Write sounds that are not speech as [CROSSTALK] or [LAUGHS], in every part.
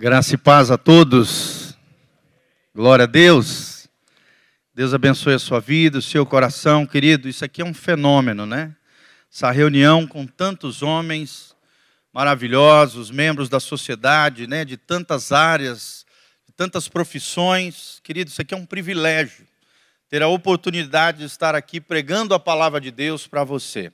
Graça e paz a todos. Glória a Deus. Deus abençoe a sua vida, o seu coração, querido. Isso aqui é um fenômeno, né? Essa reunião com tantos homens maravilhosos, membros da sociedade, né, de tantas áreas, de tantas profissões. Querido, isso aqui é um privilégio. Ter a oportunidade de estar aqui pregando a palavra de Deus para você.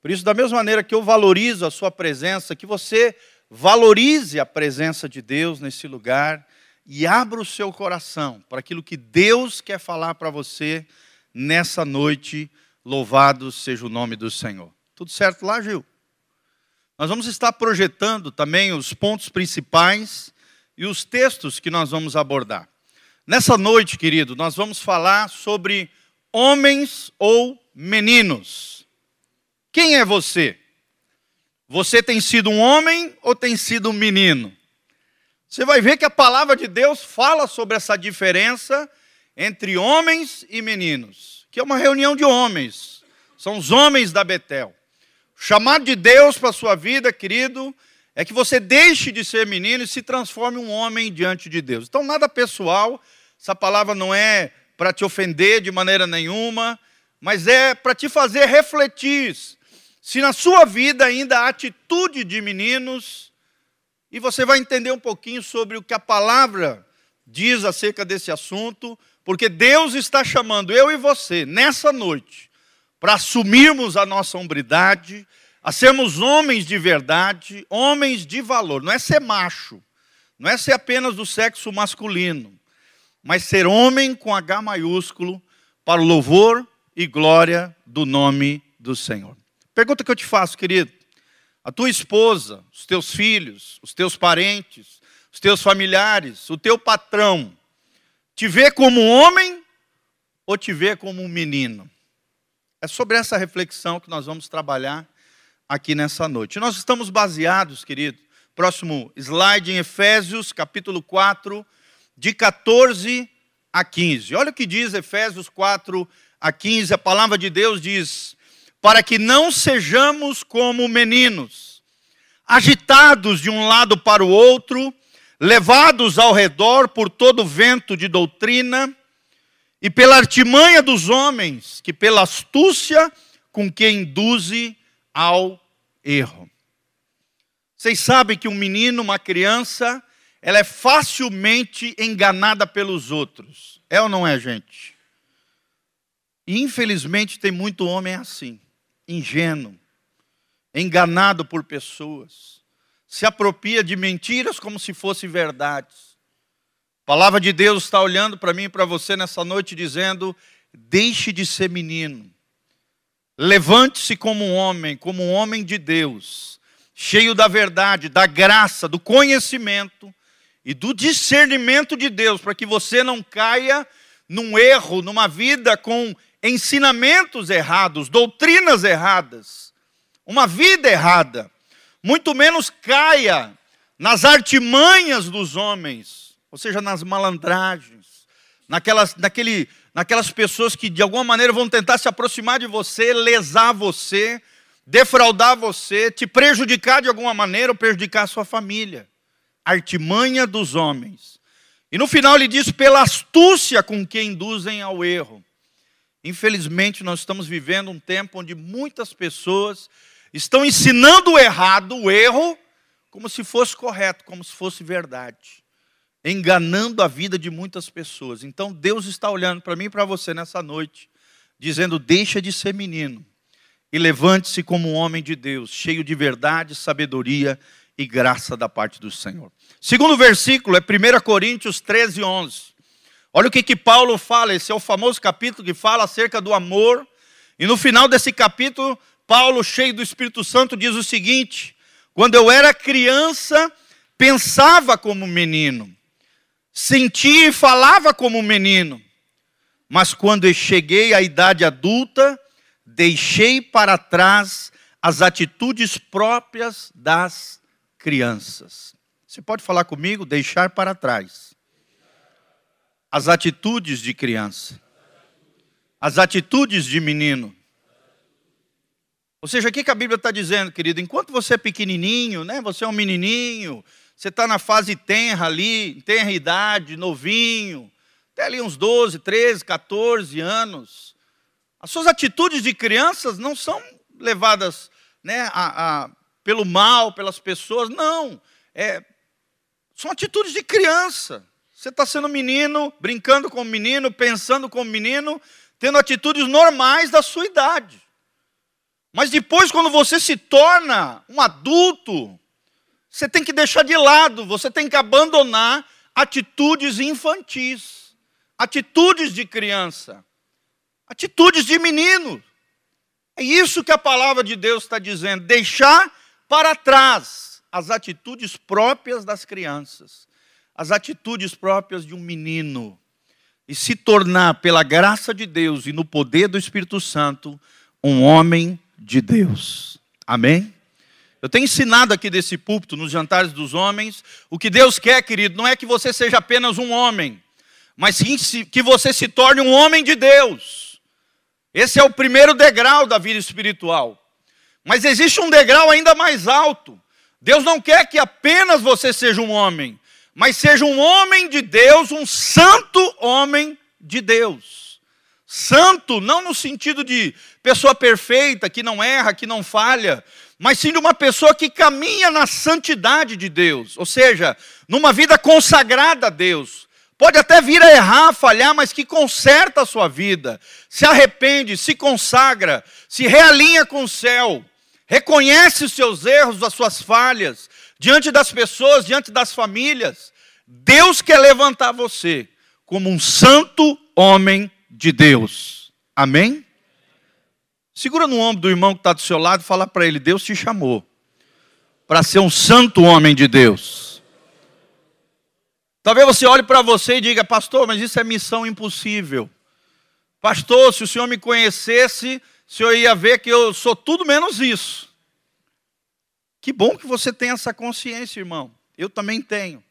Por isso, da mesma maneira que eu valorizo a sua presença, que você valorize a presença de Deus nesse lugar e abra o seu coração para aquilo que Deus quer falar para você nessa noite. Louvado seja o nome do Senhor. Tudo certo lá, Gil? Nós vamos estar projetando também os pontos principais e os textos que nós vamos abordar. Nessa noite, querido, nós vamos falar sobre homens ou meninos. Quem é você? Você tem sido um homem ou tem sido um menino? Você vai ver que a palavra de Deus fala sobre essa diferença entre homens e meninos, que é uma reunião de homens, são os homens da Betel. O chamado de Deus para a sua vida, querido, é que você deixe de ser menino e se transforme um homem diante de Deus. Então, nada pessoal, essa palavra não é para te ofender de maneira nenhuma, mas é para te fazer refletir se na sua vida ainda há atitude de meninos, e você vai entender um pouquinho sobre o que a palavra diz acerca desse assunto, porque Deus está chamando eu e você nessa noite para assumirmos a nossa hombridade, a sermos homens de verdade, homens de valor. Não é ser macho, não é ser apenas do sexo masculino, mas ser homem com H maiúsculo para o louvor e glória do nome do Senhor. Pergunta que eu te faço, querido: a tua esposa, os teus filhos, os teus parentes, os teus familiares, o teu patrão, te vê como um homem ou te vê como um menino? É sobre essa reflexão que nós vamos trabalhar aqui nessa noite. Nós estamos baseados, querido, próximo slide em Efésios, capítulo 4, de 14 a 15. Olha o que diz Efésios 4 a 15, a palavra de Deus diz: para que não sejamos como meninos, agitados de um lado para o outro, levados ao redor por todo vento de doutrina e pela artimanha dos homens, que pela astúcia com que induze ao erro. Vocês sabem que um menino, uma criança, ela é facilmente enganada pelos outros. É ou não é, gente? Infelizmente tem muito homem assim ingênuo, enganado por pessoas, se apropria de mentiras como se fossem verdades. A palavra de Deus está olhando para mim e para você nessa noite dizendo: deixe de ser menino, levante-se como um homem, como um homem de Deus, cheio da verdade, da graça, do conhecimento e do discernimento de Deus, para que você não caia num erro, numa vida com ensinamentos errados, doutrinas erradas, uma vida errada, muito menos caia nas artimanhas dos homens, ou seja, nas malandragens, naquelas, naquele, naquelas pessoas que de alguma maneira vão tentar se aproximar de você, lesar você, defraudar você, te prejudicar de alguma maneira ou prejudicar a sua família. Artimanha dos homens. E no final ele diz: pela astúcia com que induzem ao erro. Infelizmente, nós estamos vivendo um tempo onde muitas pessoas estão ensinando o errado, o erro, como se fosse correto, como se fosse verdade, enganando a vida de muitas pessoas. Então, Deus está olhando para mim e para você nessa noite, dizendo: deixa de ser menino e levante-se como um homem de Deus, cheio de verdade, sabedoria e graça da parte do Senhor. Segundo versículo é 1 Coríntios 13, 11. Olha o que, que Paulo fala, esse é o famoso capítulo que fala acerca do amor. E no final desse capítulo, Paulo, cheio do Espírito Santo, diz o seguinte: Quando eu era criança, pensava como menino, sentia e falava como menino, mas quando eu cheguei à idade adulta, deixei para trás as atitudes próprias das crianças. Você pode falar comigo? Deixar para trás as atitudes de criança, as atitudes de menino. Ou seja, o que a Bíblia está dizendo, querido? Enquanto você é pequenininho, né? Você é um menininho, você está na fase tenra ali, tenra idade, novinho, até ali uns 12, 13, 14 anos. As suas atitudes de crianças não são levadas né, a, a, pelo mal, pelas pessoas, não. É, são atitudes de criança. Você está sendo menino, brincando com menino, pensando com menino, tendo atitudes normais da sua idade. Mas depois, quando você se torna um adulto, você tem que deixar de lado, você tem que abandonar atitudes infantis, atitudes de criança, atitudes de menino. É isso que a palavra de Deus está dizendo: deixar para trás as atitudes próprias das crianças as atitudes próprias de um menino e se tornar, pela graça de Deus e no poder do Espírito Santo, um homem de Deus. Amém? Eu tenho ensinado aqui desse púlpito, nos jantares dos homens, o que Deus quer, querido, não é que você seja apenas um homem, mas sim que você se torne um homem de Deus. Esse é o primeiro degrau da vida espiritual. Mas existe um degrau ainda mais alto. Deus não quer que apenas você seja um homem, mas seja um homem de Deus, um santo homem de Deus. Santo, não no sentido de pessoa perfeita, que não erra, que não falha, mas sim de uma pessoa que caminha na santidade de Deus, ou seja, numa vida consagrada a Deus. Pode até vir a errar, a falhar, mas que conserta a sua vida, se arrepende, se consagra, se realinha com o céu, reconhece os seus erros, as suas falhas, diante das pessoas, diante das famílias. Deus quer levantar você como um santo homem de Deus. Amém? Segura no ombro do irmão que está do seu lado e fala para ele: Deus te chamou para ser um santo homem de Deus. Talvez você olhe para você e diga, pastor, mas isso é missão impossível. Pastor, se o senhor me conhecesse, o senhor ia ver que eu sou tudo menos isso. Que bom que você tem essa consciência, irmão. Eu também tenho.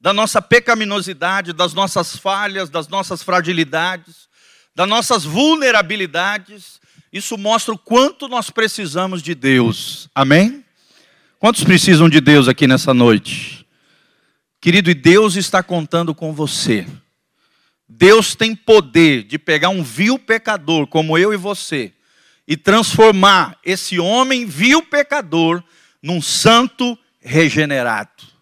Da nossa pecaminosidade, das nossas falhas, das nossas fragilidades, das nossas vulnerabilidades. Isso mostra o quanto nós precisamos de Deus. Amém? Quantos precisam de Deus aqui nessa noite? Querido, e Deus está contando com você. Deus tem poder de pegar um vil pecador como eu e você e transformar esse homem vil pecador num santo regenerado.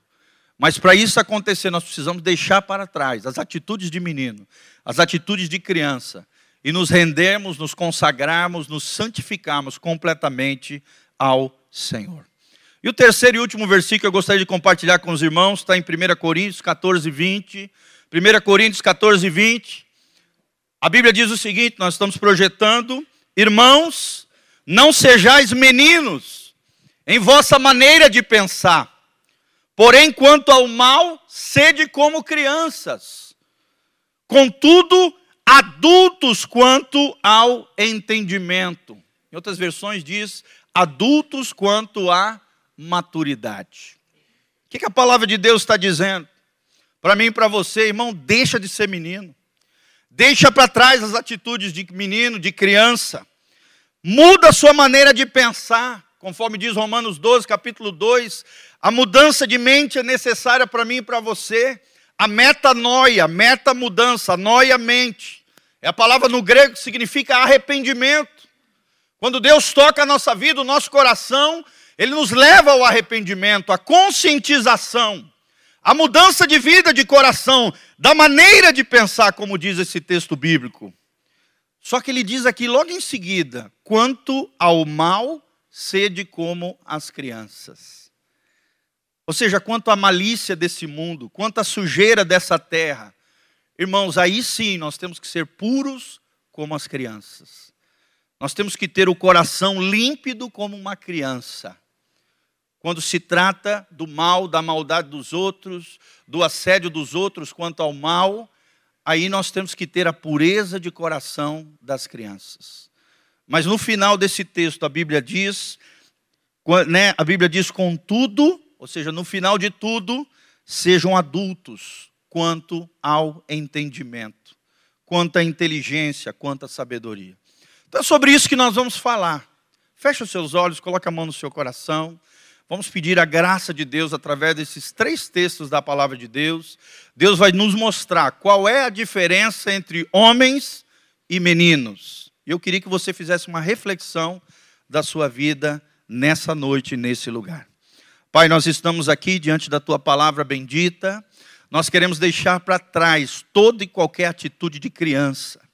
Mas para isso acontecer, nós precisamos deixar para trás as atitudes de menino, as atitudes de criança, e nos rendermos, nos consagrarmos, nos santificarmos completamente ao Senhor. E o terceiro e último versículo que eu gostaria de compartilhar com os irmãos está em 1 Coríntios 14, 20. 1 Coríntios 14, 20. A Bíblia diz o seguinte: nós estamos projetando, irmãos, não sejais meninos em vossa maneira de pensar. Porém, quanto ao mal, sede como crianças. Contudo, adultos quanto ao entendimento. Em outras versões diz adultos quanto à maturidade. O que, a palavra de Deus está dizendo? Para mim e para você, irmão, deixa de ser menino. Deixa para trás as atitudes de menino, de criança. Muda a sua maneira de pensar. Conforme diz Romanos 12, capítulo 2, a mudança de mente é necessária para mim e para você. A metanoia, meta mudança, noia mente. É a palavra no grego que significa arrependimento. Quando Deus toca a nossa vida, o nosso coração, ele nos leva ao arrependimento, à conscientização, à mudança de vida de coração, da maneira de pensar, como diz esse texto bíblico. Só que ele diz aqui logo em seguida: quanto ao mal sede como as crianças. Ou seja, quanto à malícia desse mundo, quanto à sujeira dessa terra, irmãos, aí sim nós temos que ser puros como as crianças. Nós temos que ter o coração límpido como uma criança. Quando se trata do mal, da maldade dos outros, do assédio dos outros quanto ao mal, aí nós temos que ter a pureza de coração das crianças. Mas no final desse texto a Bíblia diz, né, a Bíblia diz contudo, ou seja, no final de tudo, sejam adultos quanto ao entendimento, quanto à inteligência, quanto à sabedoria. Então é sobre isso que nós vamos falar. Feche os seus olhos, coloque a mão no seu coração. Vamos pedir a graça de Deus através desses três textos da palavra de Deus. Deus vai nos mostrar qual é a diferença entre homens e meninos. Eu queria que você fizesse uma reflexão da sua vida nessa noite, nesse lugar. Pai, nós estamos aqui diante da tua palavra bendita. Nós queremos deixar para trás toda e qualquer atitude de criança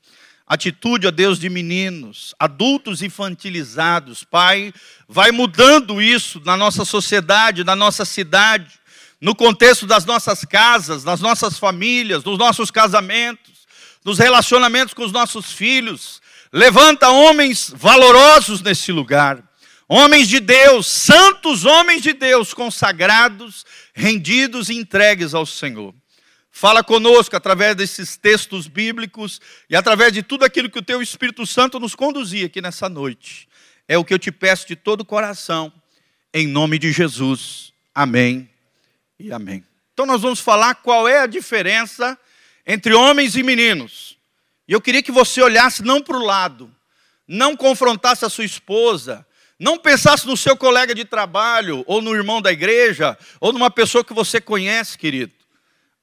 atitude, ó Deus, de meninos, adultos infantilizados. Pai, vai mudando isso na nossa sociedade, na nossa cidade, no contexto das nossas casas, das nossas famílias, dos nossos casamentos, nos relacionamentos com os nossos filhos. Levanta homens valorosos nesse lugar. Homens de Deus, santos homens de Deus, consagrados, rendidos e entregues ao Senhor. Fala conosco através desses textos bíblicos e através de tudo aquilo que o Teu Espírito Santo nos conduzia aqui nessa noite. É o que eu te peço de todo o coração, em nome de Jesus. Amém e amém. Então, nós vamos falar qual é a diferença entre homens e meninos. E eu queria que você olhasse não para o lado, não confrontasse a sua esposa, não pensasse no seu colega de trabalho, ou no irmão da igreja, ou numa pessoa que você conhece, querido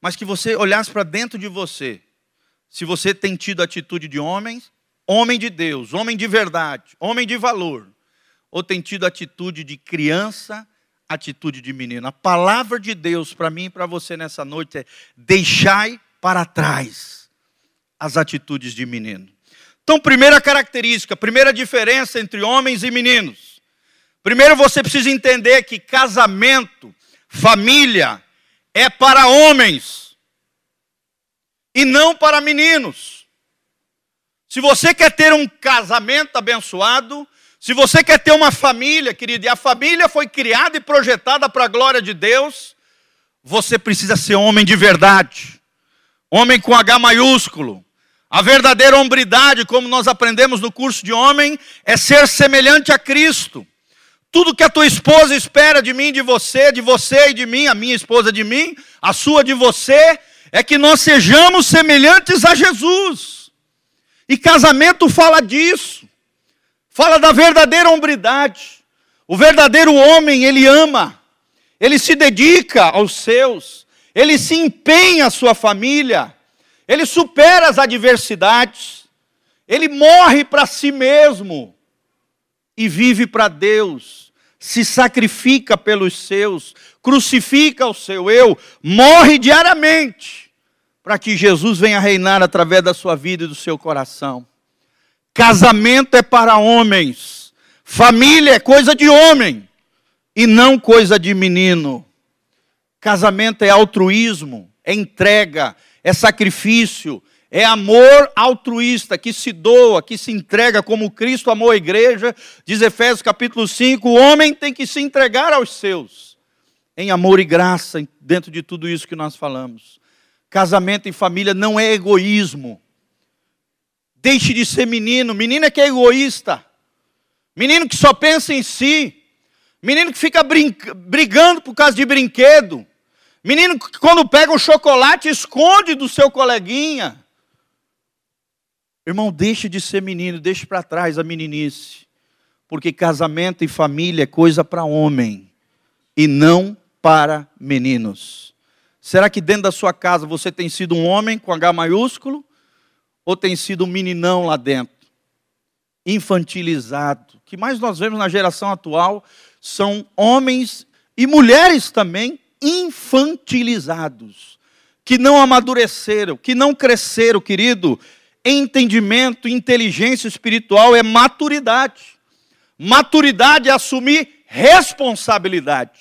mas que você olhasse para dentro de você. Se você tem tido atitude de homens, homem de Deus, homem de verdade, homem de valor, ou tem tido atitude de criança, atitude de menino. A palavra de Deus para mim e para você nessa noite é: deixai para trás as atitudes de menino. Então, primeira característica, primeira diferença entre homens e meninos. Primeiro você precisa entender que casamento, família, é para homens e não para meninos. Se você quer ter um casamento abençoado, se você quer ter uma família, querido, e a família foi criada e projetada para a glória de Deus, você precisa ser homem de verdade. Homem com H maiúsculo. A verdadeira hombridade, como nós aprendemos no curso de homem, é ser semelhante a Cristo. Tudo que a tua esposa espera de mim, de você, de você e de mim, a minha esposa de mim, a sua de você, é que nós sejamos semelhantes a Jesus. E casamento fala disso. Fala da verdadeira hombridade. O verdadeiro homem, ele ama. Ele se dedica aos seus. Ele se empenha a sua família. Ele supera as adversidades. Ele morre para si mesmo e vive para Deus, se sacrifica pelos seus, crucifica o seu eu, morre diariamente, para que Jesus venha reinar através da sua vida e do seu coração. Casamento é para homens, família é coisa de homem e não coisa de menino. Casamento é altruísmo, é entrega, é sacrifício, é amor altruísta, que se doa, que se entrega como Cristo amou a igreja. Diz Efésios capítulo 5: o homem tem que se entregar aos seus, em amor e graça, dentro de tudo isso que nós falamos. Casamento e família não é egoísmo. Deixe de ser menino. Menino é que é egoísta. Menino que só pensa em si. Menino que fica brigando por causa de brinquedo. Menino que quando pega o chocolate esconde do seu coleguinha. Irmão, deixe de ser menino, deixe para trás a meninice. Porque casamento e família é coisa para homem e não para meninos. Será que dentro da sua casa você tem sido um homem com H maiúsculo ou tem sido um meninão lá dentro? Infantilizado. O que mais nós vemos na geração atual são homens e mulheres também infantilizados, que não amadureceram, que não cresceram, querido, entendimento, inteligência espiritual é maturidade. Maturidade é assumir responsabilidade.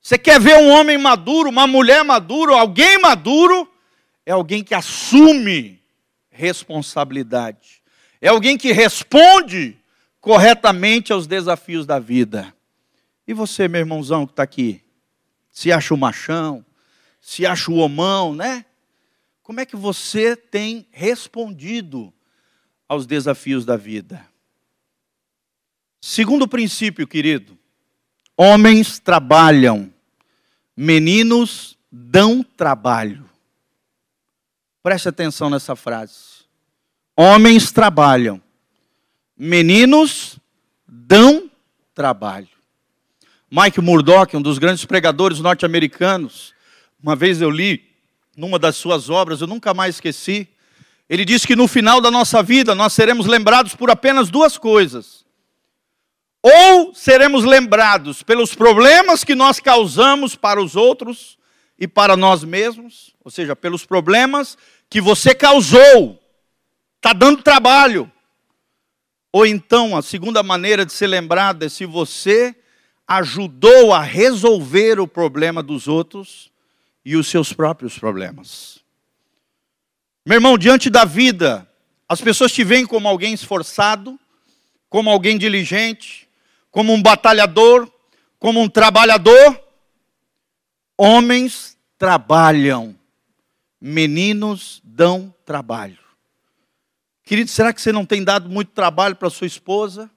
Você quer ver um homem maduro, uma mulher madura, alguém maduro? É alguém que assume responsabilidade. É alguém que responde corretamente aos desafios da vida. E você, meu irmãozão que está aqui? Se acha o machão, se acha o homão, né? Como é que você tem respondido aos desafios da vida? Segundo princípio, querido, homens trabalham, meninos dão trabalho. Preste atenção nessa frase. Homens trabalham, meninos dão trabalho. Mike Murdock, um dos grandes pregadores norte-americanos, uma vez eu li numa das suas obras, eu nunca mais esqueci. Ele disse que no final da nossa vida nós seremos lembrados por apenas duas coisas. Ou seremos lembrados pelos problemas que nós causamos para os outros e para nós mesmos, ou seja, pelos problemas que você causou, está dando trabalho. Ou então, a segunda maneira de ser lembrado é se você ajudou a resolver o problema dos outros e os seus próprios problemas. Meu irmão, diante da vida, as pessoas te veem como alguém esforçado, como alguém diligente, como um batalhador, como um trabalhador. Homens trabalham, meninos dão trabalho. Querido, será que você não tem dado muito trabalho para sua esposa,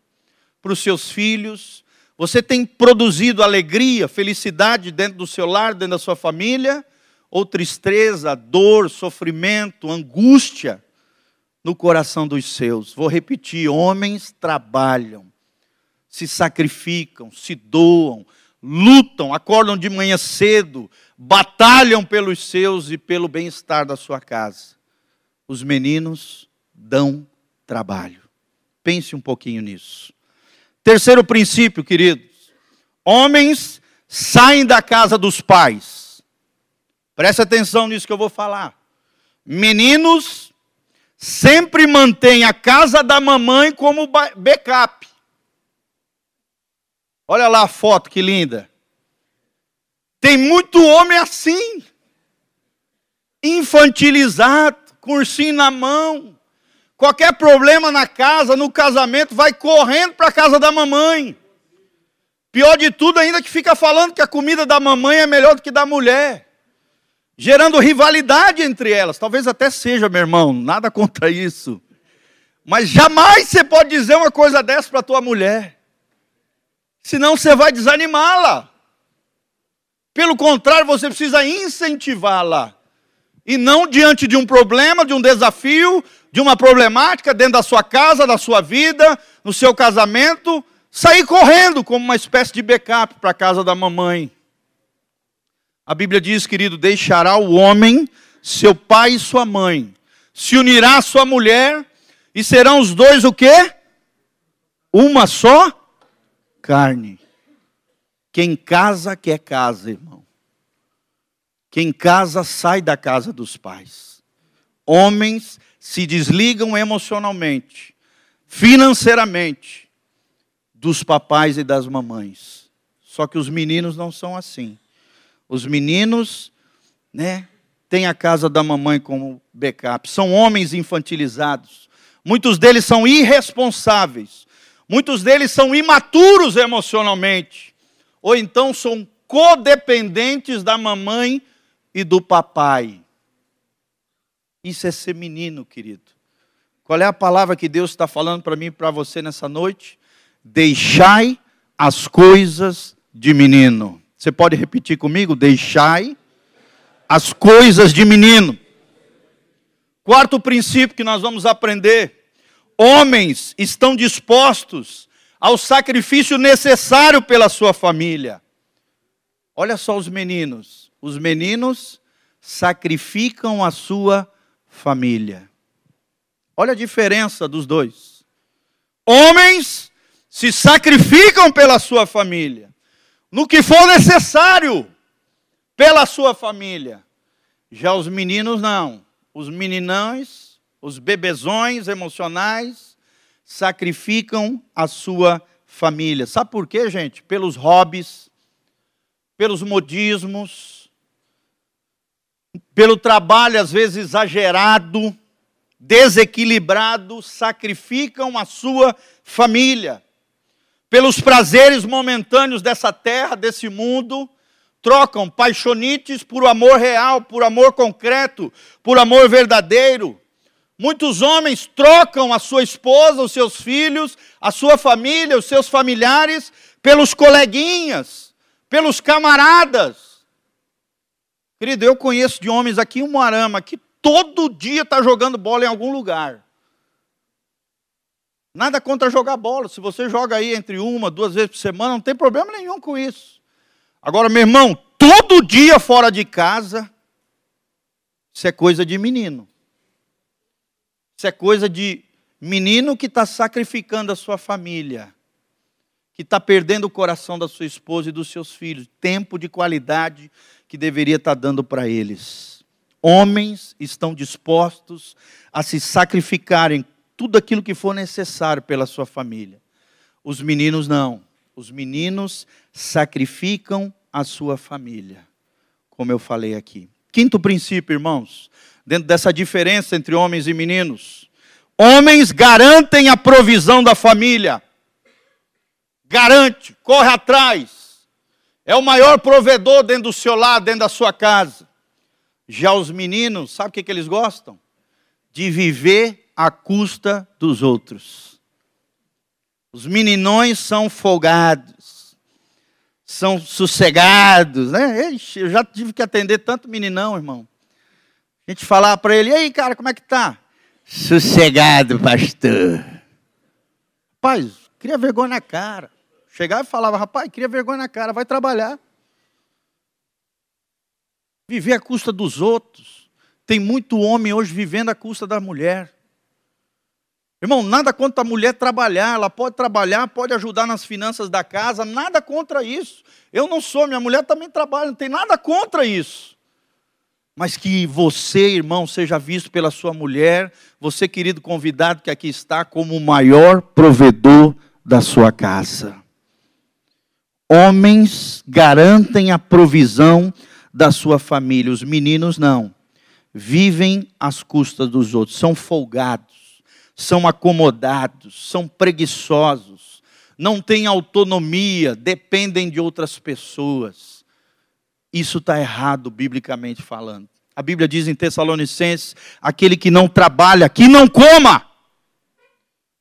para os seus filhos? Você tem produzido alegria, felicidade dentro do seu lar, dentro da sua família? Ou tristeza, dor, sofrimento, angústia no coração dos seus? Vou repetir: homens trabalham, se sacrificam, se doam, lutam, acordam de manhã cedo, batalham pelos seus e pelo bem-estar da sua casa. Os meninos dão trabalho. Pense um pouquinho nisso. Terceiro princípio, queridos: homens saem da casa dos pais. Preste atenção nisso que eu vou falar. Meninos sempre mantêm a casa da mamãe como backup. Olha lá a foto que linda. Tem muito homem assim, infantilizado, cursinho na mão. Qualquer problema na casa, no casamento, vai correndo para a casa da mamãe. Pior de tudo ainda que fica falando que a comida da mamãe é melhor do que da mulher. Gerando rivalidade entre elas. Talvez até seja, meu irmão, nada [LAUGHS] contra isso. Mas jamais você pode dizer uma coisa dessa para tua mulher senão você vai desanimá-la. Pelo contrário, você precisa incentivá-la. E não diante de um problema, de um desafio, de uma problemática dentro da sua casa, da sua vida, no seu casamento, sair correndo como uma espécie de backup para a casa da mamãe. A Bíblia diz, querido, deixará o homem, seu pai e sua mãe, se unirá à sua mulher, e serão os dois o quê? Uma só carne. Quem casa quer casa, irmão. Quem casa sai da casa dos pais. Homens se desligam emocionalmente, financeiramente, dos papais e das mamães. Só que os meninos não são assim. Os meninos, né, têm a casa da mamãe como backup. São homens infantilizados. Muitos deles são irresponsáveis. Muitos deles são imaturos emocionalmente, ou então são codependentes da mamãe e do papai. Isso é ser menino, querido. Qual é a palavra que Deus está falando para mim e para você nessa noite? Deixai as coisas de menino. Você pode repetir comigo? Deixai as coisas de menino. Quarto princípio que nós vamos aprender homens estão dispostos ao sacrifício necessário pela sua família. Olha só os meninos. Os meninos sacrificam a sua família. Olha a diferença dos dois. Homens se sacrificam pela sua família, no que for necessário pela sua família. Já os meninos não. Os meninães os bebezões emocionais sacrificam a sua família. Sabe por quê, gente? Pelos hobbies, pelos modismos, pelo trabalho às vezes exagerado, desequilibrado, sacrificam a sua família. Pelos prazeres momentâneos dessa terra, desse mundo, trocam paixonites por amor real, por amor concreto, por amor verdadeiro. Muitos homens trocam a sua esposa, os seus filhos, a sua família, os seus familiares, pelos coleguinhas, pelos camaradas. Querido, eu conheço de homens aqui em Moarama que todo dia está jogando bola em algum lugar. Nada contra jogar bola. Se você joga aí entre uma, duas vezes por semana, não tem problema nenhum com isso. Agora, meu irmão, todo dia fora de casa, isso é coisa de menino. Isso é coisa de menino que está sacrificando a sua família, que está perdendo o coração da sua esposa e dos seus filhos, tempo de qualidade que deveria estar dando para eles. Homens estão dispostos a se sacrificarem tudo aquilo que for necessário pela sua família. Os meninos não. Os meninos sacrificam a sua família, como eu falei aqui. Quinto princípio, irmãos, dentro dessa diferença entre homens e meninos. Homens garantem a provisão da família. Garante, corre atrás. É o maior provedor dentro do seu lar, dentro da sua casa. Já os meninos, sabe o que, que eles gostam? De viver à custa dos outros. Os meninões são folgados, são sossegados, né? Ixi, eu já tive que atender tanto meninão, irmão. A gente falar para ele, e aí, cara, como é que tá? Sossegado, pastor. Rapaz, cria vergonha na cara. Chegava e falava, rapaz, cria vergonha na cara, vai trabalhar. Viver à custa dos outros. Tem muito homem hoje vivendo à custa da mulher. Irmão, nada contra a mulher trabalhar, ela pode trabalhar, pode ajudar nas finanças da casa, nada contra isso. Eu não sou, minha mulher também trabalha, não tem nada contra isso. Mas que você, irmão, seja visto pela sua mulher, você, querido convidado que aqui está, como o maior provedor da sua casa. Homens garantem a provisão da sua família, os meninos não. Vivem às custas dos outros, são folgados são acomodados, são preguiçosos, não têm autonomia, dependem de outras pessoas. Isso está errado, biblicamente falando. A Bíblia diz em Tessalonicenses: aquele que não trabalha, que não coma.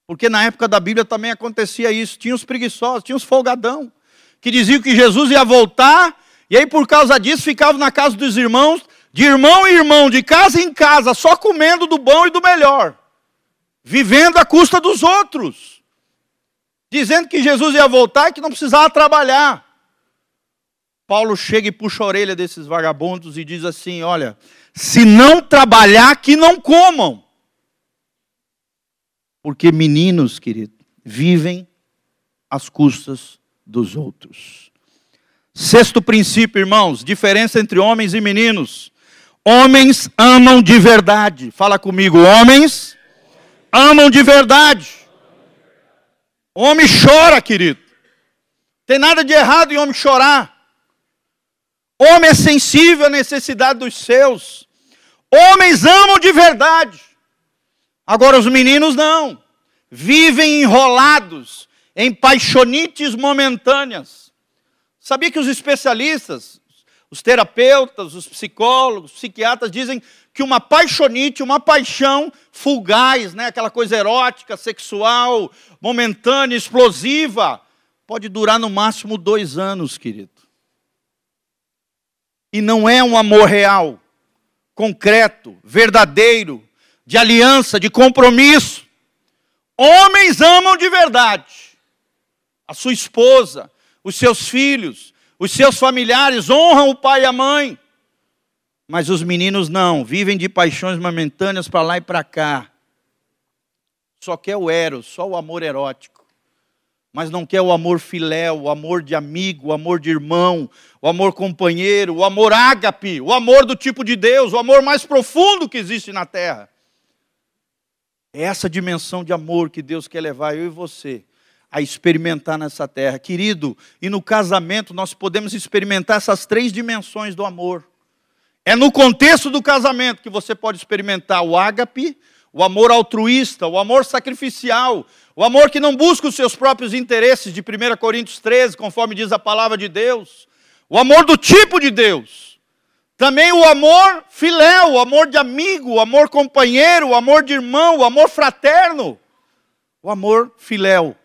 Porque na época da Bíblia também acontecia isso. Tinha os preguiçosos, tinha os folgadão, que diziam que Jesus ia voltar, e aí por causa disso ficavam na casa dos irmãos, de irmão em irmão, de casa em casa, só comendo do bom e do melhor vivendo à custa dos outros, dizendo que Jesus ia voltar e que não precisava trabalhar. Paulo chega e puxa a orelha desses vagabundos e diz assim: Olha, se não trabalhar, que não comam. Porque meninos, querido, vivem às custas dos outros. Sexto princípio, irmãos: diferença entre homens e meninos. Homens amam de verdade. Fala comigo, homens amam de verdade. Homem chora, querido. Tem nada de errado em homem chorar. Homem é sensível à necessidade dos seus. Homens amam de verdade. Agora os meninos não. Vivem enrolados em paixonites momentâneas. Sabia que os especialistas, os terapeutas, os psicólogos, os psiquiatras dizem que uma paixonite, uma paixão fugaz, né, aquela coisa erótica, sexual, momentânea, explosiva, pode durar no máximo dois anos, querido. E não é um amor real, concreto, verdadeiro, de aliança, de compromisso. Homens amam de verdade a sua esposa, os seus filhos, os seus familiares, honram o pai e a mãe. Mas os meninos não, vivem de paixões momentâneas para lá e para cá. Só quer o eros, só o amor erótico. Mas não quer o amor filéu, o amor de amigo, o amor de irmão, o amor companheiro, o amor ágape, o amor do tipo de Deus, o amor mais profundo que existe na terra. É essa dimensão de amor que Deus quer levar eu e você a experimentar nessa terra. Querido, e no casamento nós podemos experimentar essas três dimensões do amor. É no contexto do casamento que você pode experimentar o ágape, o amor altruísta, o amor sacrificial, o amor que não busca os seus próprios interesses, de 1 Coríntios 13, conforme diz a palavra de Deus, o amor do tipo de Deus. Também o amor filéu, o amor de amigo, o amor companheiro, o amor de irmão, o amor fraterno, o amor filéu.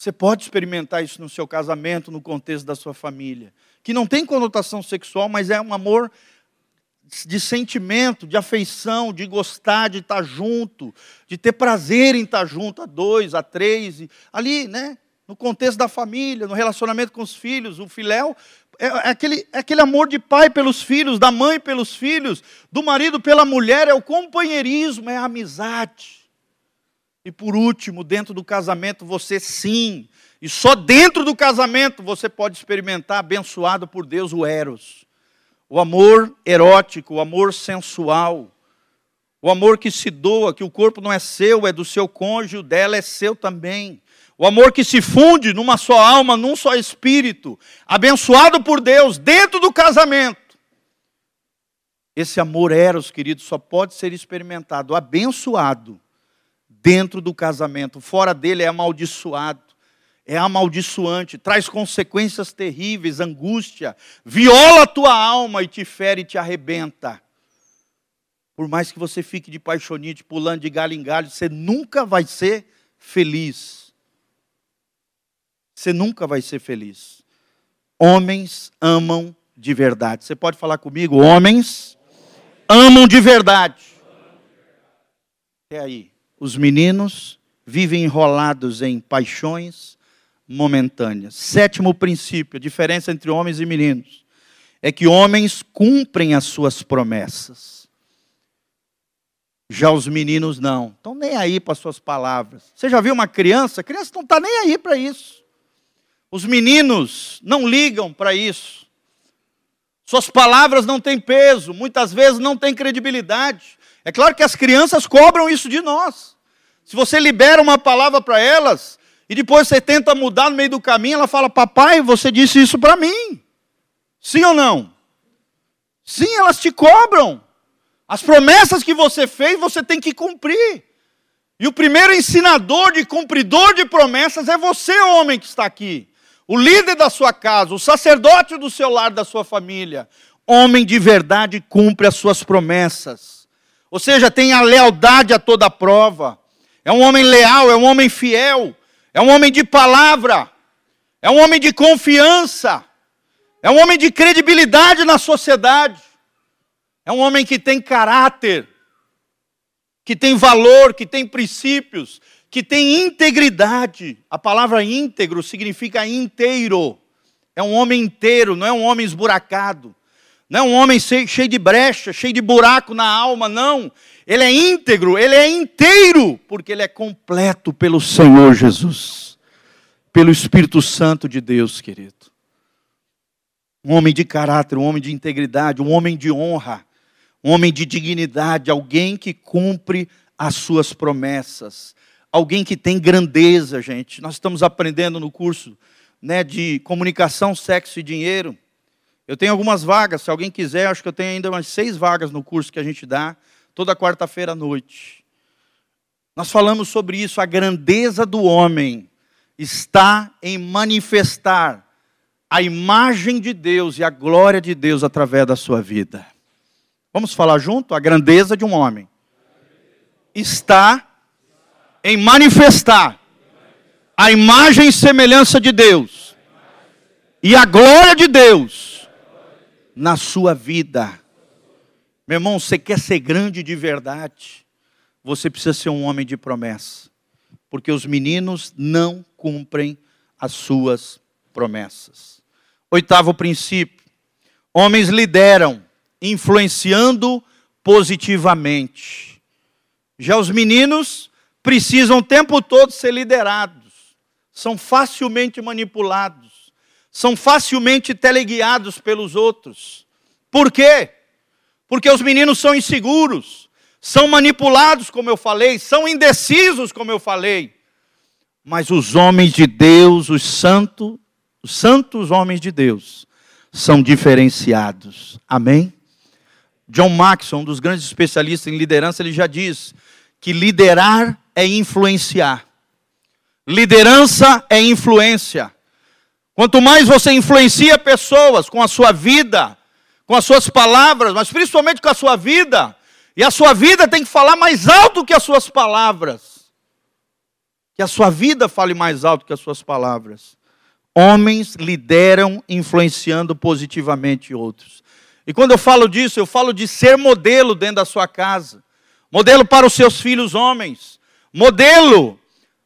Você pode experimentar isso no seu casamento, no contexto da sua família que não tem conotação sexual, mas é um amor de sentimento, de afeição, de gostar de estar junto, de ter prazer em estar junto a dois, a três, ali, né? No contexto da família, no relacionamento com os filhos, o filéu é, é, aquele, é aquele amor de pai pelos filhos, da mãe pelos filhos, do marido pela mulher, é o companheirismo, é a amizade. E por último, dentro do casamento, você sim, e só dentro do casamento você pode experimentar, abençoado por Deus, o Eros o amor erótico, o amor sensual, o amor que se doa, que o corpo não é seu, é do seu cônjuge, o dela é seu também. O amor que se funde numa só alma, num só espírito, abençoado por Deus dentro do casamento. Esse amor eros, querido, só pode ser experimentado, abençoado dentro do casamento. Fora dele é amaldiçoado é amaldiçoante, traz consequências terríveis, angústia, viola a tua alma e te fere e te arrebenta. Por mais que você fique de paixonite, pulando de galho em galho, você nunca vai ser feliz. Você nunca vai ser feliz. Homens amam de verdade. Você pode falar comigo? Homens amam de verdade. É aí. Os meninos vivem enrolados em paixões, momentâneas. Sétimo princípio, a diferença entre homens e meninos, é que homens cumprem as suas promessas. Já os meninos não. Estão nem aí para as suas palavras. Você já viu uma criança? A criança não está nem aí para isso. Os meninos não ligam para isso. Suas palavras não têm peso, muitas vezes não têm credibilidade. É claro que as crianças cobram isso de nós. Se você libera uma palavra para elas, e depois você tenta mudar no meio do caminho, ela fala: Papai, você disse isso para mim. Sim ou não? Sim, elas te cobram. As promessas que você fez, você tem que cumprir. E o primeiro ensinador de cumpridor de promessas é você, homem que está aqui. O líder da sua casa, o sacerdote do seu lar, da sua família. Homem de verdade cumpre as suas promessas. Ou seja, tem a lealdade a toda prova. É um homem leal, é um homem fiel é um homem de palavra, é um homem de confiança, é um homem de credibilidade na sociedade, é um homem que tem caráter, que tem valor, que tem princípios, que tem integridade. A palavra íntegro significa inteiro. É um homem inteiro, não é um homem esburacado. Não é um homem cheio de brecha, cheio de buraco na alma, não. Ele é íntegro, ele é inteiro, porque ele é completo pelo Senhor Jesus, pelo Espírito Santo de Deus, querido. Um homem de caráter, um homem de integridade, um homem de honra, um homem de dignidade, alguém que cumpre as suas promessas, alguém que tem grandeza, gente. Nós estamos aprendendo no curso né, de comunicação, sexo e dinheiro. Eu tenho algumas vagas, se alguém quiser, acho que eu tenho ainda umas seis vagas no curso que a gente dá toda quarta-feira à noite. Nós falamos sobre isso, a grandeza do homem está em manifestar a imagem de Deus e a glória de Deus através da sua vida. Vamos falar junto? A grandeza de um homem está em manifestar a imagem e semelhança de Deus e a glória de Deus na sua vida. Meu irmão, você quer ser grande de verdade? Você precisa ser um homem de promessa. Porque os meninos não cumprem as suas promessas. Oitavo princípio: homens lideram, influenciando positivamente. Já os meninos precisam o tempo todo ser liderados, são facilmente manipulados, são facilmente teleguiados pelos outros. Por quê? porque os meninos são inseguros, são manipulados, como eu falei, são indecisos, como eu falei. Mas os homens de Deus, os santos, os santos homens de Deus, são diferenciados. Amém? John Maxon, um dos grandes especialistas em liderança, ele já diz que liderar é influenciar. Liderança é influência. Quanto mais você influencia pessoas com a sua vida, com as suas palavras, mas principalmente com a sua vida. E a sua vida tem que falar mais alto que as suas palavras. Que a sua vida fale mais alto que as suas palavras. Homens lideram influenciando positivamente outros. E quando eu falo disso, eu falo de ser modelo dentro da sua casa, modelo para os seus filhos homens, modelo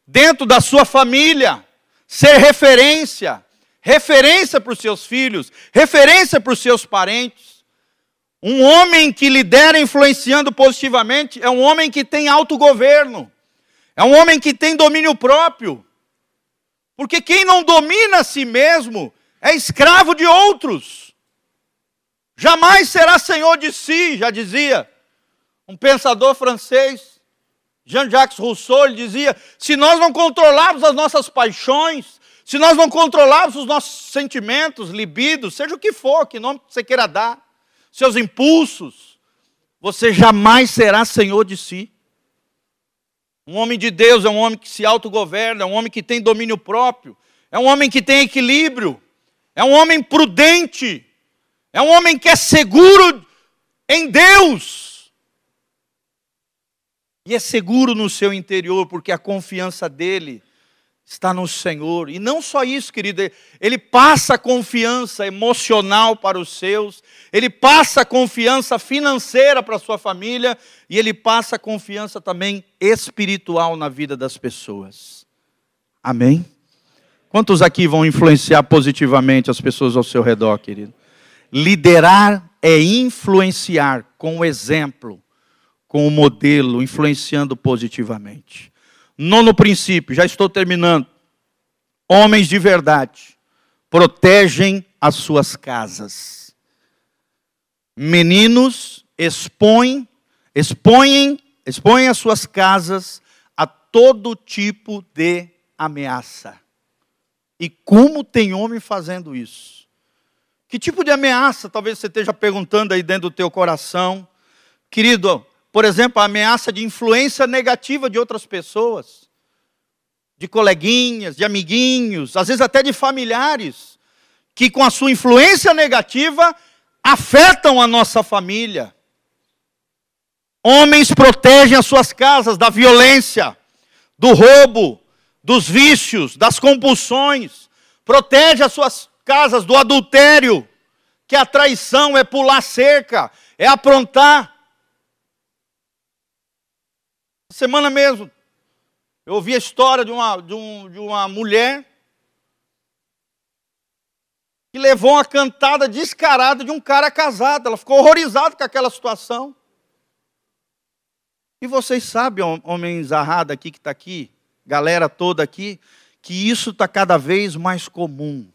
dentro da sua família, ser referência, referência para os seus filhos, referência para os seus parentes. Um homem que lidera influenciando positivamente é um homem que tem autogoverno, é um homem que tem domínio próprio. Porque quem não domina a si mesmo é escravo de outros. Jamais será senhor de si, já dizia um pensador francês, Jean-Jacques Rousseau, ele dizia: se nós não controlarmos as nossas paixões, se nós não controlarmos os nossos sentimentos, libidos, seja o que for, que nome você queira dar, seus impulsos, você jamais será senhor de si. Um homem de Deus é um homem que se autogoverna, é um homem que tem domínio próprio, é um homem que tem equilíbrio, é um homem prudente, é um homem que é seguro em Deus. E é seguro no seu interior, porque a confiança dele está no Senhor. E não só isso, querido, ele passa confiança emocional para os seus, ele passa confiança financeira para a sua família e ele passa confiança também espiritual na vida das pessoas. Amém? Quantos aqui vão influenciar positivamente as pessoas ao seu redor, querido? Liderar é influenciar com o exemplo, com o modelo, influenciando positivamente. Nono princípio, já estou terminando. Homens de verdade protegem as suas casas. Meninos expõem, expõem, expõem as suas casas a todo tipo de ameaça. E como tem homem fazendo isso? Que tipo de ameaça talvez você esteja perguntando aí dentro do teu coração? Querido, por exemplo, a ameaça de influência negativa de outras pessoas, de coleguinhas, de amiguinhos, às vezes até de familiares, que com a sua influência negativa afetam a nossa família. Homens protegem as suas casas da violência, do roubo, dos vícios, das compulsões. Protege as suas casas do adultério, que a traição é pular cerca, é aprontar. Semana mesmo, eu ouvi a história de uma, de, um, de uma mulher que levou uma cantada descarada de um cara casado. Ela ficou horrorizada com aquela situação. E vocês sabem, homens arrada aqui que está aqui, galera toda aqui, que isso está cada vez mais comum.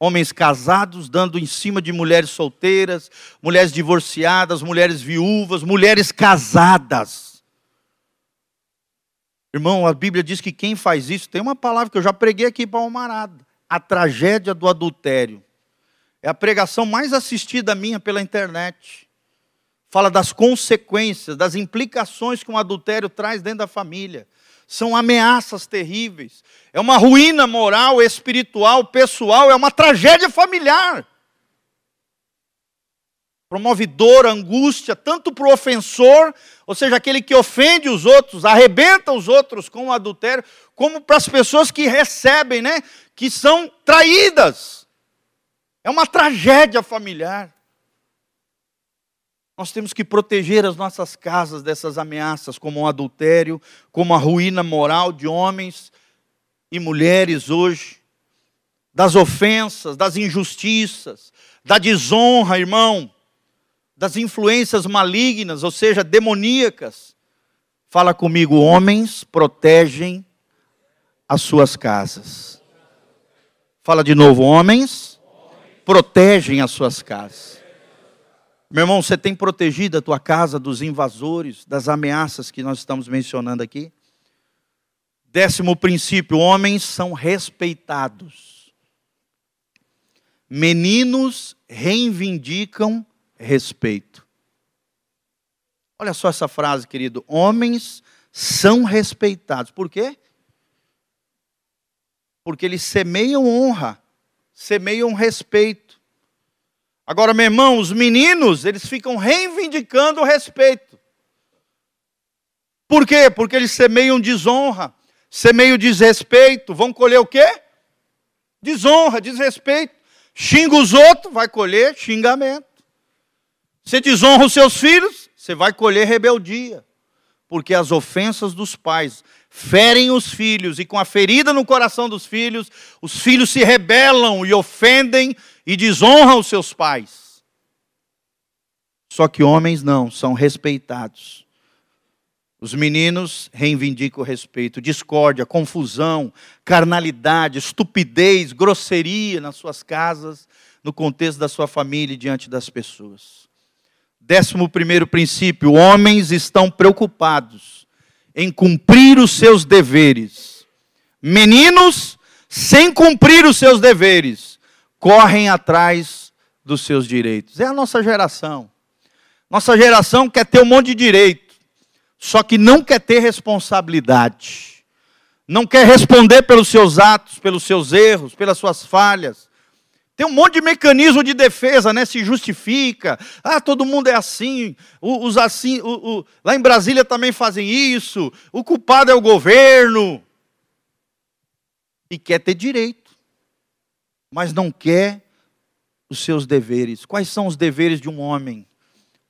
Homens casados dando em cima de mulheres solteiras, mulheres divorciadas, mulheres viúvas, mulheres casadas. Irmão, a Bíblia diz que quem faz isso, tem uma palavra que eu já preguei aqui para o Marado, a tragédia do adultério. É a pregação mais assistida minha pela internet. Fala das consequências, das implicações que um adultério traz dentro da família. São ameaças terríveis. É uma ruína moral, espiritual, pessoal, é uma tragédia familiar promove dor, angústia, tanto para o ofensor, ou seja, aquele que ofende os outros, arrebenta os outros com o adultério, como para as pessoas que recebem, né, que são traídas. É uma tragédia familiar. Nós temos que proteger as nossas casas dessas ameaças, como o adultério, como a ruína moral de homens e mulheres hoje, das ofensas, das injustiças, da desonra, irmão das influências malignas, ou seja, demoníacas. Fala comigo, homens protegem as suas casas. Fala de novo, homens protegem as suas casas. Meu irmão, você tem protegido a tua casa dos invasores, das ameaças que nós estamos mencionando aqui? Décimo princípio: homens são respeitados. Meninos reivindicam respeito. Olha só essa frase, querido. Homens são respeitados. Por quê? Porque eles semeiam honra, semeiam respeito. Agora, meu irmão, os meninos, eles ficam reivindicando o respeito. Por quê? Porque eles semeiam desonra, semeiam desrespeito. Vão colher o quê? Desonra, desrespeito. Xinga os outros, vai colher xingamento. Você desonra os seus filhos, você vai colher rebeldia. Porque as ofensas dos pais ferem os filhos, e com a ferida no coração dos filhos, os filhos se rebelam e ofendem e desonram os seus pais. Só que homens não, são respeitados. Os meninos reivindicam o respeito, discórdia, confusão, carnalidade, estupidez, grosseria nas suas casas, no contexto da sua família e diante das pessoas. Décimo primeiro princípio: homens estão preocupados em cumprir os seus deveres. Meninos, sem cumprir os seus deveres, correm atrás dos seus direitos. É a nossa geração. Nossa geração quer ter um monte de direito só que não quer ter responsabilidade, não quer responder pelos seus atos, pelos seus erros, pelas suas falhas. Tem um monte de mecanismo de defesa, né? Se justifica. Ah, todo mundo é assim. Os assim, o, o, lá em Brasília também fazem isso. O culpado é o governo. E quer ter direito, mas não quer os seus deveres. Quais são os deveres de um homem?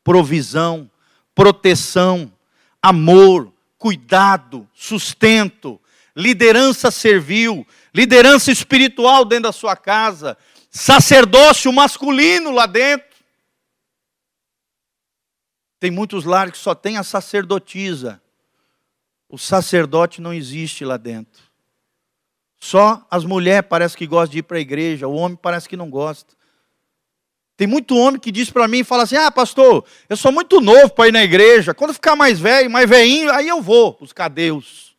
Provisão, proteção, amor, cuidado, sustento, liderança servil, liderança espiritual dentro da sua casa, sacerdócio masculino lá dentro. Tem muitos lares que só tem a sacerdotisa. O sacerdote não existe lá dentro. Só as mulheres parece que gostam de ir para a igreja, o homem parece que não gosta. Tem muito homem que diz para mim e fala assim: Ah, pastor, eu sou muito novo para ir na igreja. Quando ficar mais velho, mais velhinho, aí eu vou buscar Deus.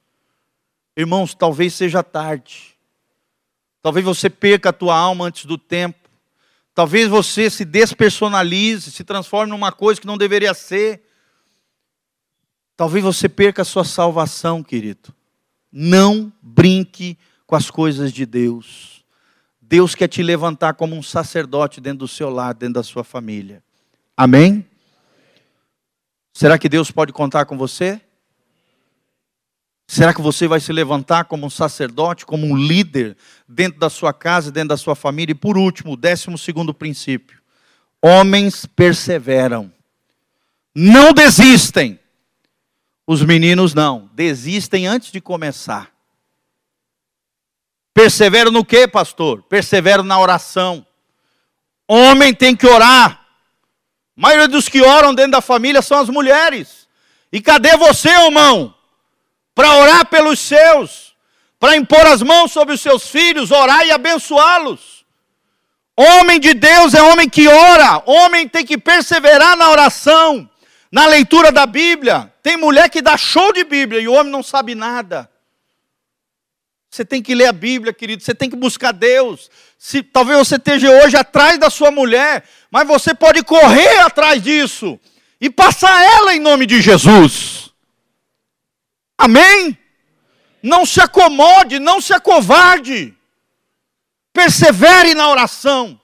Irmãos, talvez seja tarde. Talvez você perca a tua alma antes do tempo. Talvez você se despersonalize, se transforme numa coisa que não deveria ser. Talvez você perca a sua salvação, querido. Não brinque com as coisas de Deus. Deus quer te levantar como um sacerdote dentro do seu lar, dentro da sua família. Amém? Será que Deus pode contar com você? Será que você vai se levantar como um sacerdote, como um líder dentro da sua casa, dentro da sua família? E por último, o décimo segundo princípio: homens perseveram, não desistem. Os meninos não, desistem antes de começar. Persevero no que, pastor? Persevero na oração. Homem tem que orar. A maioria dos que oram dentro da família são as mulheres. E cadê você, irmão? Para orar pelos seus, para impor as mãos sobre os seus filhos, orar e abençoá-los. Homem de Deus é homem que ora, homem tem que perseverar na oração, na leitura da Bíblia. Tem mulher que dá show de Bíblia e o homem não sabe nada. Você tem que ler a Bíblia, querido. Você tem que buscar Deus. Se, talvez você esteja hoje atrás da sua mulher, mas você pode correr atrás disso e passar ela em nome de Jesus. Amém? Não se acomode, não se acovarde. Persevere na oração.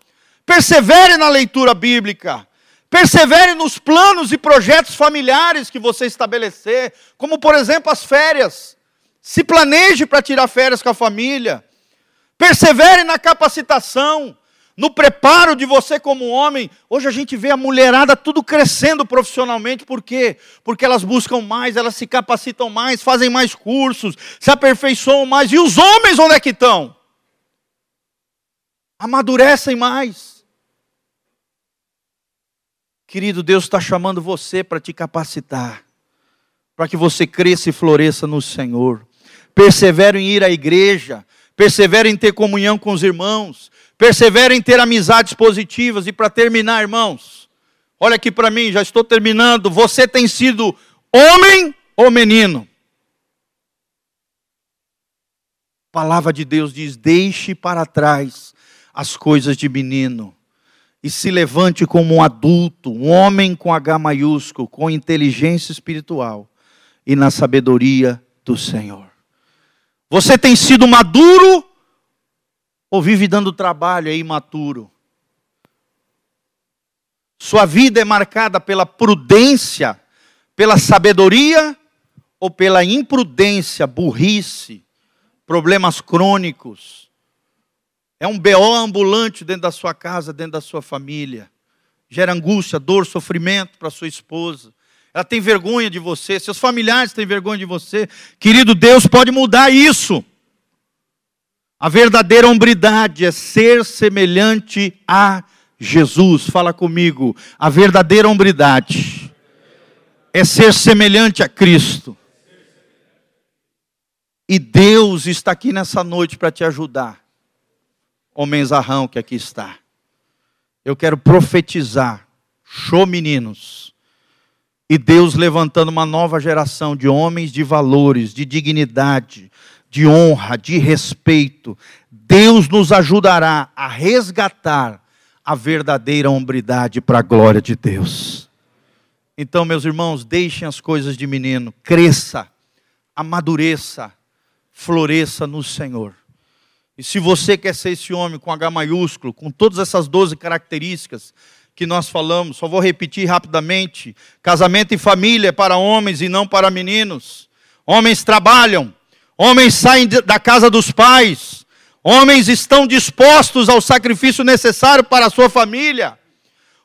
Persevere na leitura bíblica. Persevere nos planos e projetos familiares que você estabelecer, como por exemplo as férias. Se planeje para tirar férias com a família. Persevere na capacitação, no preparo de você como homem. Hoje a gente vê a mulherada tudo crescendo profissionalmente, por quê? Porque elas buscam mais, elas se capacitam mais, fazem mais cursos, se aperfeiçoam mais. E os homens onde é que estão? Amadurecem mais. Querido, Deus está chamando você para te capacitar, para que você cresça e floresça no Senhor persevero em ir à igreja, persevero em ter comunhão com os irmãos, persevero em ter amizades positivas. E para terminar, irmãos, olha aqui para mim, já estou terminando. Você tem sido homem ou menino? A palavra de Deus diz: deixe para trás as coisas de menino e se levante como um adulto, um homem com H maiúsculo, com inteligência espiritual e na sabedoria do Senhor. Você tem sido maduro ou vive dando trabalho, é imaturo? Sua vida é marcada pela prudência, pela sabedoria ou pela imprudência, burrice, problemas crônicos? É um BO ambulante dentro da sua casa, dentro da sua família. gera angústia, dor, sofrimento para sua esposa. Ela tem vergonha de você, seus familiares têm vergonha de você. Querido Deus pode mudar isso. A verdadeira hombridade é ser semelhante a Jesus. Fala comigo. A verdadeira hombridade é ser semelhante a Cristo. E Deus está aqui nessa noite para te ajudar. Homenzarrão que aqui está. Eu quero profetizar. Show, meninos. E Deus levantando uma nova geração de homens de valores, de dignidade, de honra, de respeito. Deus nos ajudará a resgatar a verdadeira hombridade para a glória de Deus. Então, meus irmãos, deixem as coisas de menino, cresça, amadureça, floresça no Senhor. E se você quer ser esse homem com H maiúsculo, com todas essas 12 características que nós falamos, só vou repetir rapidamente: casamento e família é para homens e não para meninos. Homens trabalham, Homens saem da casa dos pais. Homens estão dispostos ao sacrifício necessário para a sua família.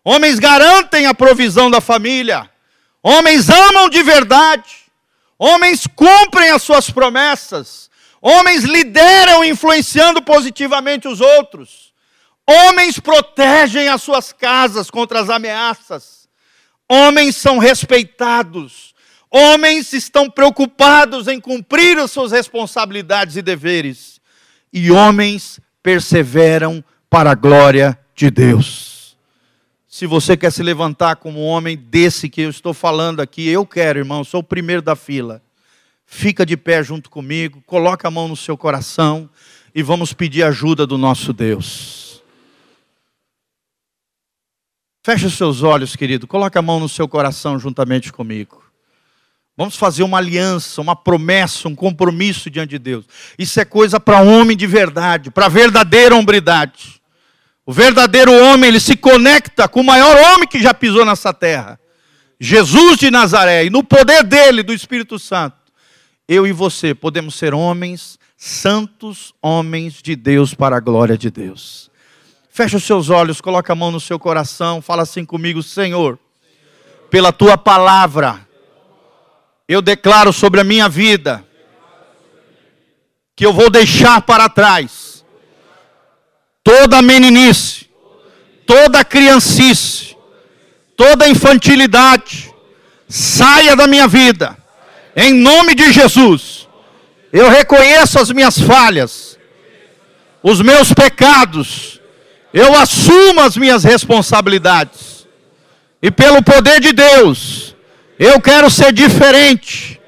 Homens garantem a provisão da família. Homens amam de verdade. Homens cumprem as suas promessas. Homens lideram influenciando positivamente os outros. Homens protegem as suas casas contra as ameaças. Homens são respeitados. Homens estão preocupados em cumprir as suas responsabilidades e deveres, e homens perseveram para a glória de Deus. Se você quer se levantar como homem desse que eu estou falando aqui, eu quero, irmão, sou o primeiro da fila. Fica de pé junto comigo, coloca a mão no seu coração e vamos pedir ajuda do nosso Deus. Feche os seus olhos, querido. Coloca a mão no seu coração juntamente comigo. Vamos fazer uma aliança, uma promessa, um compromisso diante de Deus. Isso é coisa para homem de verdade, para verdadeira hombridade. O verdadeiro homem, ele se conecta com o maior homem que já pisou nessa terra. Jesus de Nazaré, e no poder dele, do Espírito Santo, eu e você podemos ser homens santos, homens de Deus para a glória de Deus. Fecha os seus olhos, coloca a mão no seu coração, fala assim comigo, Senhor, pela tua palavra, eu declaro sobre a minha vida que eu vou deixar para trás toda meninice, toda criancice, toda infantilidade, saia da minha vida, em nome de Jesus. Eu reconheço as minhas falhas, os meus pecados, eu assumo as minhas responsabilidades, e pelo poder de Deus, eu quero ser diferente.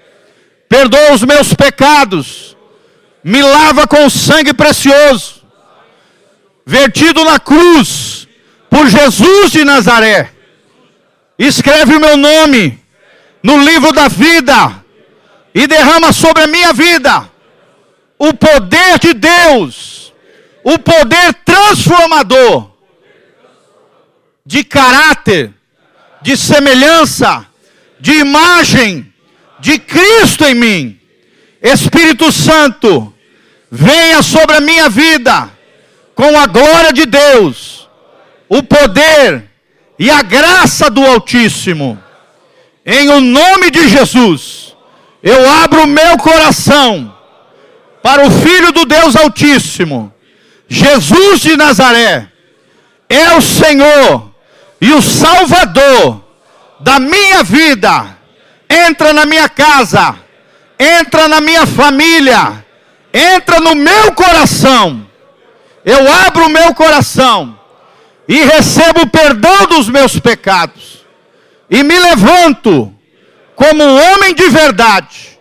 Perdoa os meus pecados. Me lava com sangue precioso, vertido na cruz por Jesus de Nazaré. Escreve o meu nome no livro da vida e derrama sobre a minha vida o poder de Deus, o poder transformador de caráter, de semelhança de imagem de Cristo em mim. Espírito Santo, venha sobre a minha vida com a glória de Deus, o poder e a graça do Altíssimo. Em o nome de Jesus, eu abro o meu coração para o Filho do Deus Altíssimo, Jesus de Nazaré, é o Senhor e o Salvador da minha vida, entra na minha casa, entra na minha família, entra no meu coração. Eu abro o meu coração e recebo o perdão dos meus pecados, e me levanto como um homem de verdade,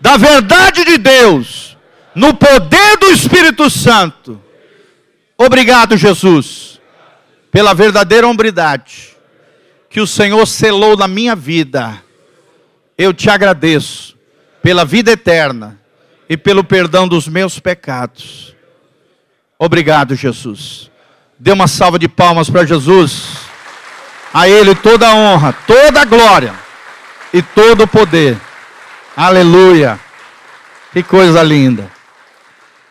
da verdade de Deus, no poder do Espírito Santo. Obrigado, Jesus, pela verdadeira hombridade que o Senhor selou na minha vida. Eu te agradeço pela vida eterna e pelo perdão dos meus pecados. Obrigado, Jesus. Dê uma salva de palmas para Jesus. A Ele toda a honra, toda a glória e todo o poder. Aleluia. Que coisa linda.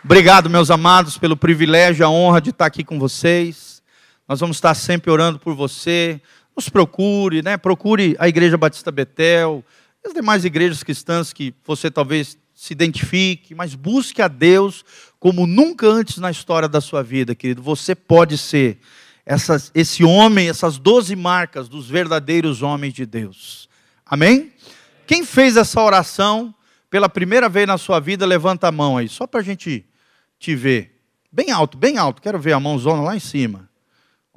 Obrigado, meus amados, pelo privilégio a honra de estar aqui com vocês. Nós vamos estar sempre orando por você. Nos procure, né? Procure a Igreja Batista Betel, as demais igrejas cristãs que você talvez se identifique, mas busque a Deus como nunca antes na história da sua vida, querido. Você pode ser essas, esse homem, essas doze marcas dos verdadeiros homens de Deus. Amém? Quem fez essa oração pela primeira vez na sua vida, levanta a mão aí, só para a gente te ver. Bem alto, bem alto. Quero ver a mãozona lá em cima.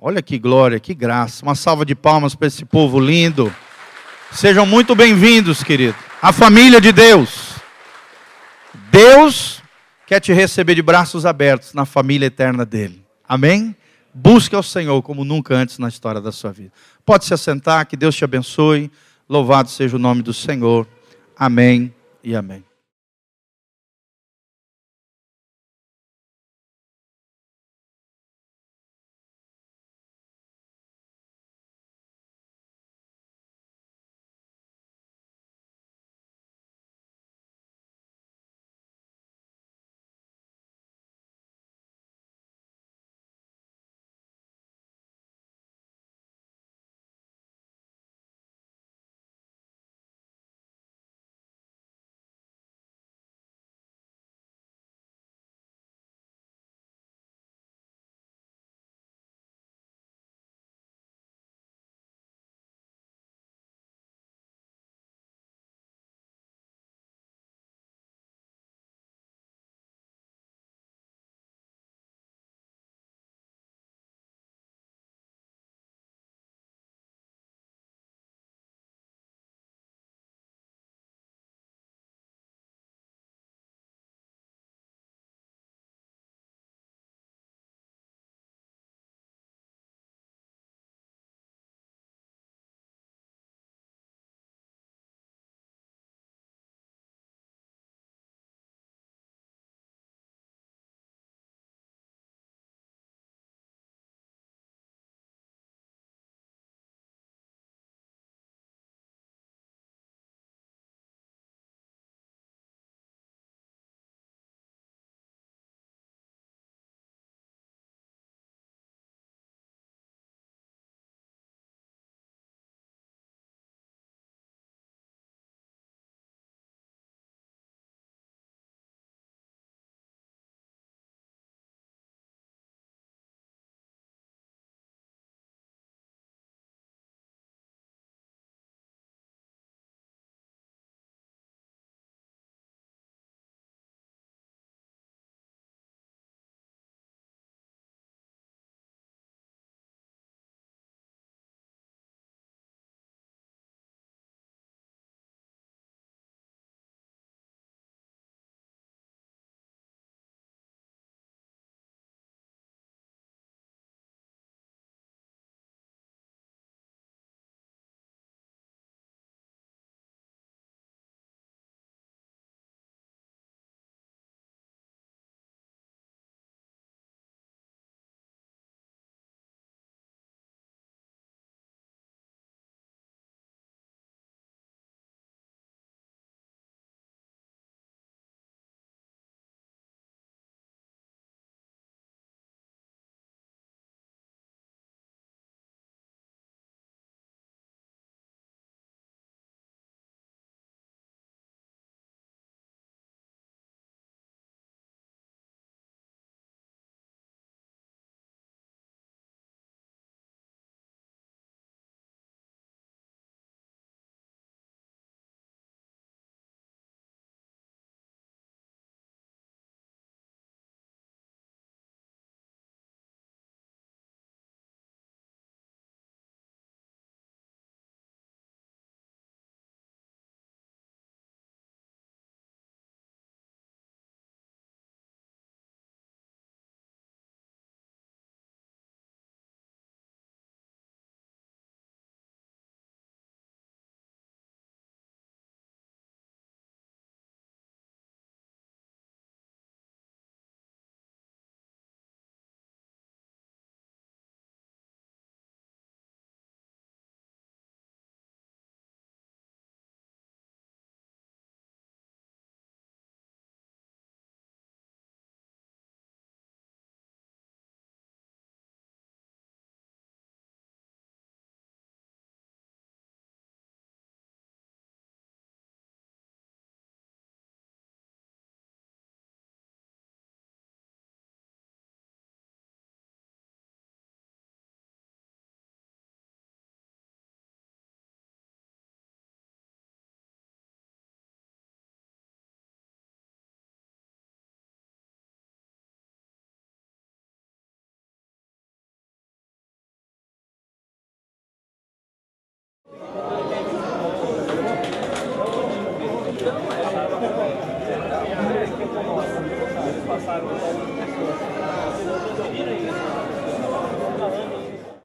Olha que glória, que graça. Uma salva de palmas para esse povo lindo. Sejam muito bem-vindos, querido. A família de Deus. Deus quer te receber de braços abertos na família eterna dele. Amém? Busque ao Senhor como nunca antes na história da sua vida. Pode se assentar, que Deus te abençoe. Louvado seja o nome do Senhor. Amém e amém.